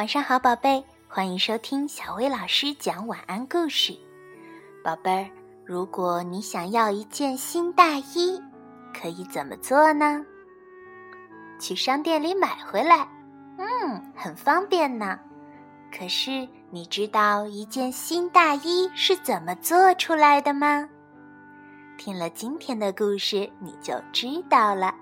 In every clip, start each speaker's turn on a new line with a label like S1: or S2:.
S1: 晚上好，宝贝，欢迎收听小薇老师讲晚安故事。宝贝儿，如果你想要一件新大衣，可以怎么做呢？去商店里买回来，嗯，很方便呢。可是你知道一件新大衣是怎么做出来的吗？听了今天的故事，你就知道了。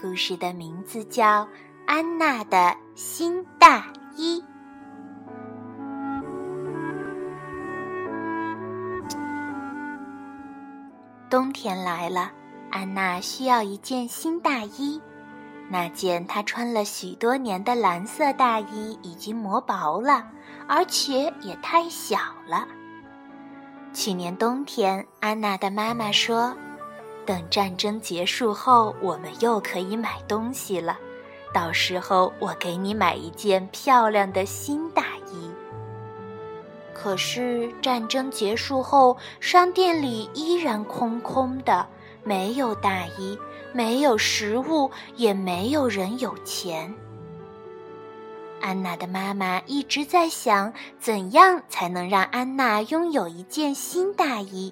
S1: 故事的名字叫《安娜的新大一》。冬天来了，安娜需要一件新大衣。那件她穿了许多年的蓝色大衣已经磨薄了，而且也太小了。去年冬天，安娜的妈妈说。等战争结束后，我们又可以买东西了。到时候我给你买一件漂亮的新大衣。可是战争结束后，商店里依然空空的，没有大衣，没有食物，也没有人有钱。安娜的妈妈一直在想，怎样才能让安娜拥有一件新大衣。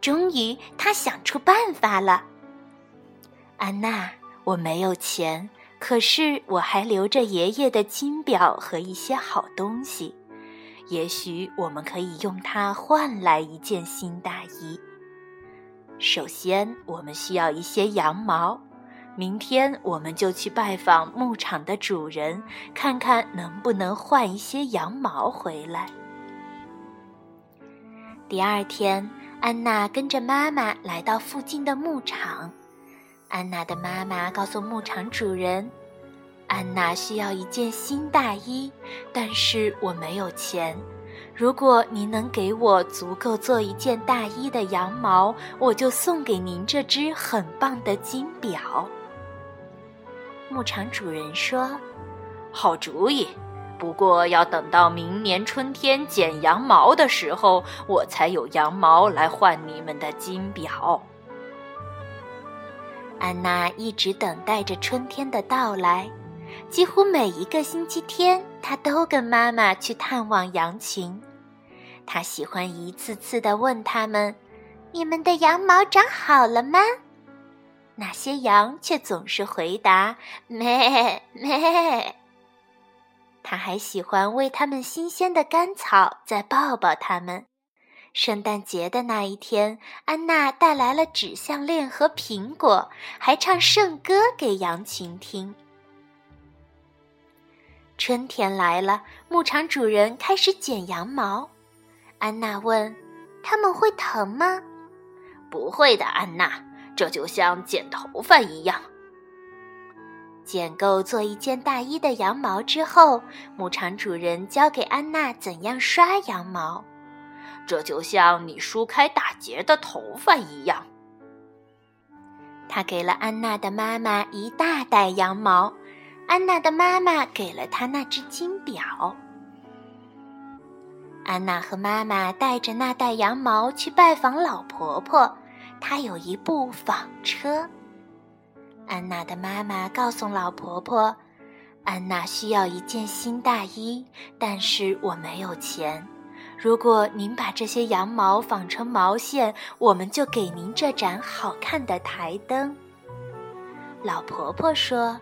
S1: 终于，她想出办法了。安娜，我没有钱，可是我还留着爷爷的金表和一些好东西，也许我们可以用它换来一件新大衣。首先，我们需要一些羊毛，明天我们就去拜访牧场的主人，看看能不能换一些羊毛回来。第二天。安娜跟着妈妈来到附近的牧场。安娜的妈妈告诉牧场主人：“安娜需要一件新大衣，但是我没有钱。如果您能给我足够做一件大衣的羊毛，我就送给您这只很棒的金表。”牧场主人说：“
S2: 好主意。”不过要等到明年春天剪羊毛的时候，我才有羊毛来换你们的金表。
S1: 安娜一直等待着春天的到来，几乎每一个星期天，她都跟妈妈去探望羊群。她喜欢一次次的问他们：“你们的羊毛长好了吗？”那些羊却总是回答：“咩咩。”他还喜欢喂它们新鲜的干草，再抱抱它们。圣诞节的那一天，安娜带来了纸项链和苹果，还唱圣歌给羊群听。春天来了，牧场主人开始剪羊毛。安娜问：“他们会疼吗？”“
S2: 不会的，安娜，这就像剪头发一样。”
S1: 剪够做一件大衣的羊毛之后，牧场主人教给安娜怎样刷羊毛。
S2: 这就像你梳开打结的头发一样。
S1: 他给了安娜的妈妈一大袋羊毛，安娜的妈妈给了她那只金表。安娜和妈妈带着那袋羊毛去拜访老婆婆，她有一部纺车。安娜的妈妈告诉老婆婆：“安娜需要一件新大衣，但是我没有钱。如果您把这些羊毛纺成毛线，我们就给您这盏好看的台灯。”老婆婆说：“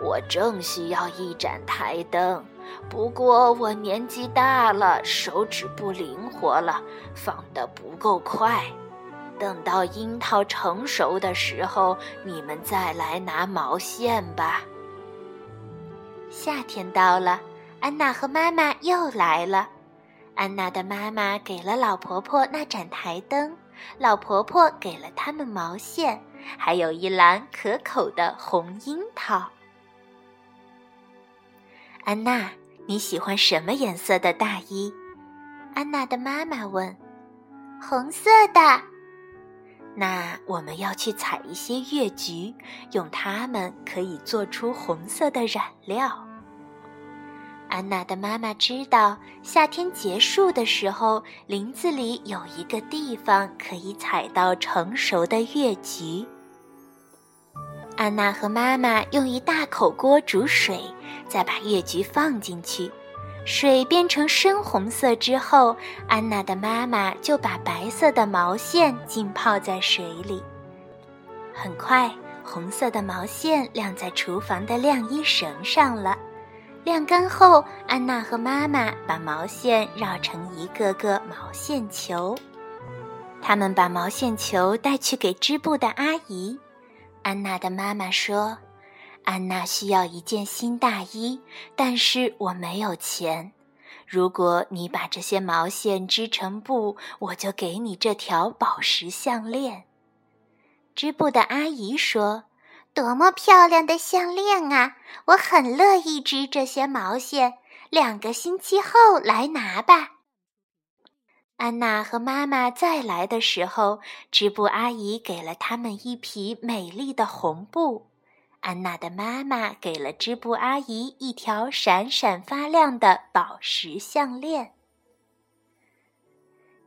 S2: 我正需要一盏台灯，不过我年纪大了，手指不灵活了，纺得不够快。”等到樱桃成熟的时候，你们再来拿毛线吧。
S1: 夏天到了，安娜和妈妈又来了。安娜的妈妈给了老婆婆那盏台灯，老婆婆给了他们毛线，还有一篮可口的红樱桃。安娜，你喜欢什么颜色的大衣？安娜的妈妈问。红色的。那我们要去采一些月菊，用它们可以做出红色的染料。安娜的妈妈知道，夏天结束的时候，林子里有一个地方可以采到成熟的月菊。安娜和妈妈用一大口锅煮水，再把月菊放进去。水变成深红色之后，安娜的妈妈就把白色的毛线浸泡在水里。很快，红色的毛线晾在厨房的晾衣绳上了。晾干后，安娜和妈妈把毛线绕成一个个毛线球。他们把毛线球带去给织布的阿姨。安娜的妈妈说。安娜需要一件新大衣，但是我没有钱。如果你把这些毛线织成布，我就给你这条宝石项链。织布的阿姨说：“
S3: 多么漂亮的项链啊！我很乐意织这些毛线。两个星期后来拿吧。”
S1: 安娜和妈妈再来的时候，织布阿姨给了他们一匹美丽的红布。安娜的妈妈给了织布阿姨一条闪闪发亮的宝石项链。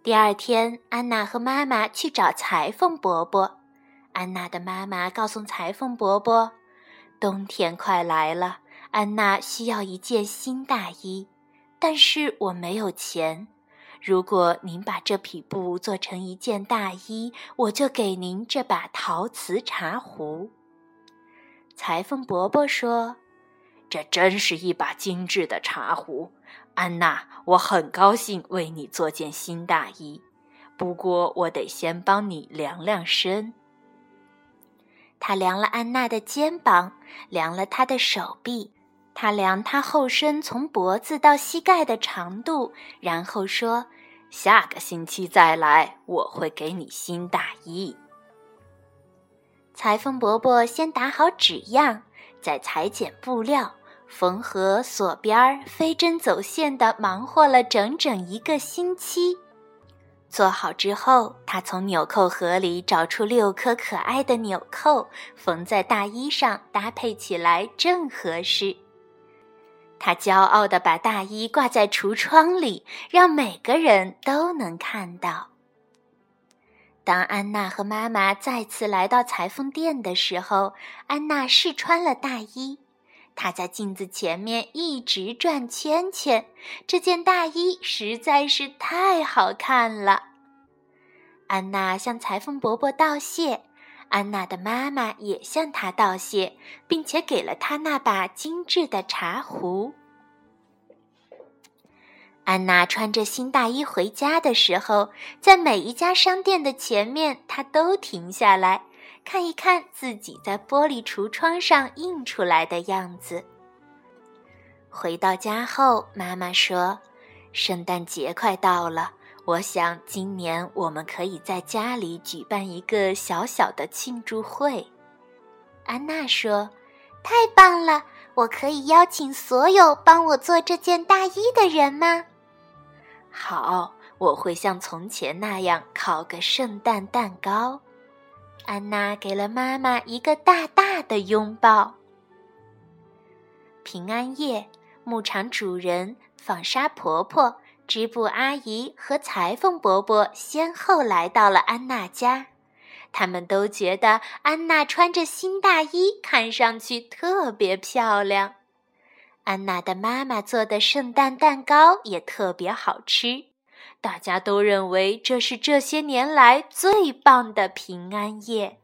S1: 第二天，安娜和妈妈去找裁缝伯伯。安娜的妈妈告诉裁缝伯伯：“冬天快来了，安娜需要一件新大衣，但是我没有钱。如果您把这匹布做成一件大衣，我就给您这把陶瓷茶壶。”裁缝伯伯说：“
S2: 这真是一把精致的茶壶，安娜，我很高兴为你做件新大衣。不过，我得先帮你量量身。”
S1: 他量了安娜的肩膀，量了她的手臂，他量她后身从脖子到膝盖的长度，然后说：“
S2: 下个星期再来，我会给你新大衣。”
S1: 裁缝伯伯先打好纸样，再裁剪布料、缝合锁边儿，飞针走线的忙活了整整一个星期。做好之后，他从纽扣盒里找出六颗可爱的纽扣，缝在大衣上，搭配起来正合适。他骄傲地把大衣挂在橱窗里，让每个人都能看到。当安娜和妈妈再次来到裁缝店的时候，安娜试穿了大衣。他在镜子前面一直转圈圈，这件大衣实在是太好看了。安娜向裁缝伯伯道谢，安娜的妈妈也向他道谢，并且给了他那把精致的茶壶。安娜穿着新大衣回家的时候，在每一家商店的前面，她都停下来看一看自己在玻璃橱窗上印出来的样子。回到家后，妈妈说：“圣诞节快到了，我想今年我们可以在家里举办一个小小的庆祝会。”
S3: 安娜说：“太棒了！我可以邀请所有帮我做这件大衣的人吗？”
S1: 好，我会像从前那样烤个圣诞蛋糕。安娜给了妈妈一个大大的拥抱。平安夜，牧场主人、纺纱婆婆、织布阿姨和裁缝伯伯先后来到了安娜家。他们都觉得安娜穿着新大衣看上去特别漂亮。安娜的妈妈做的圣诞蛋糕也特别好吃，大家都认为这是这些年来最棒的平安夜。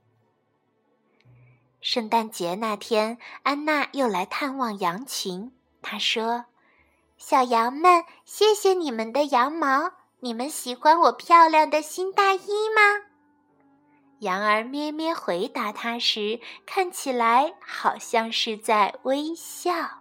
S1: 圣诞节那天，安娜又来探望羊群。她说：“
S3: 小羊们，谢谢你们的羊毛。你们喜欢我漂亮的新大衣吗？”
S1: 羊儿咩咩回答她时，看起来好像是在微笑。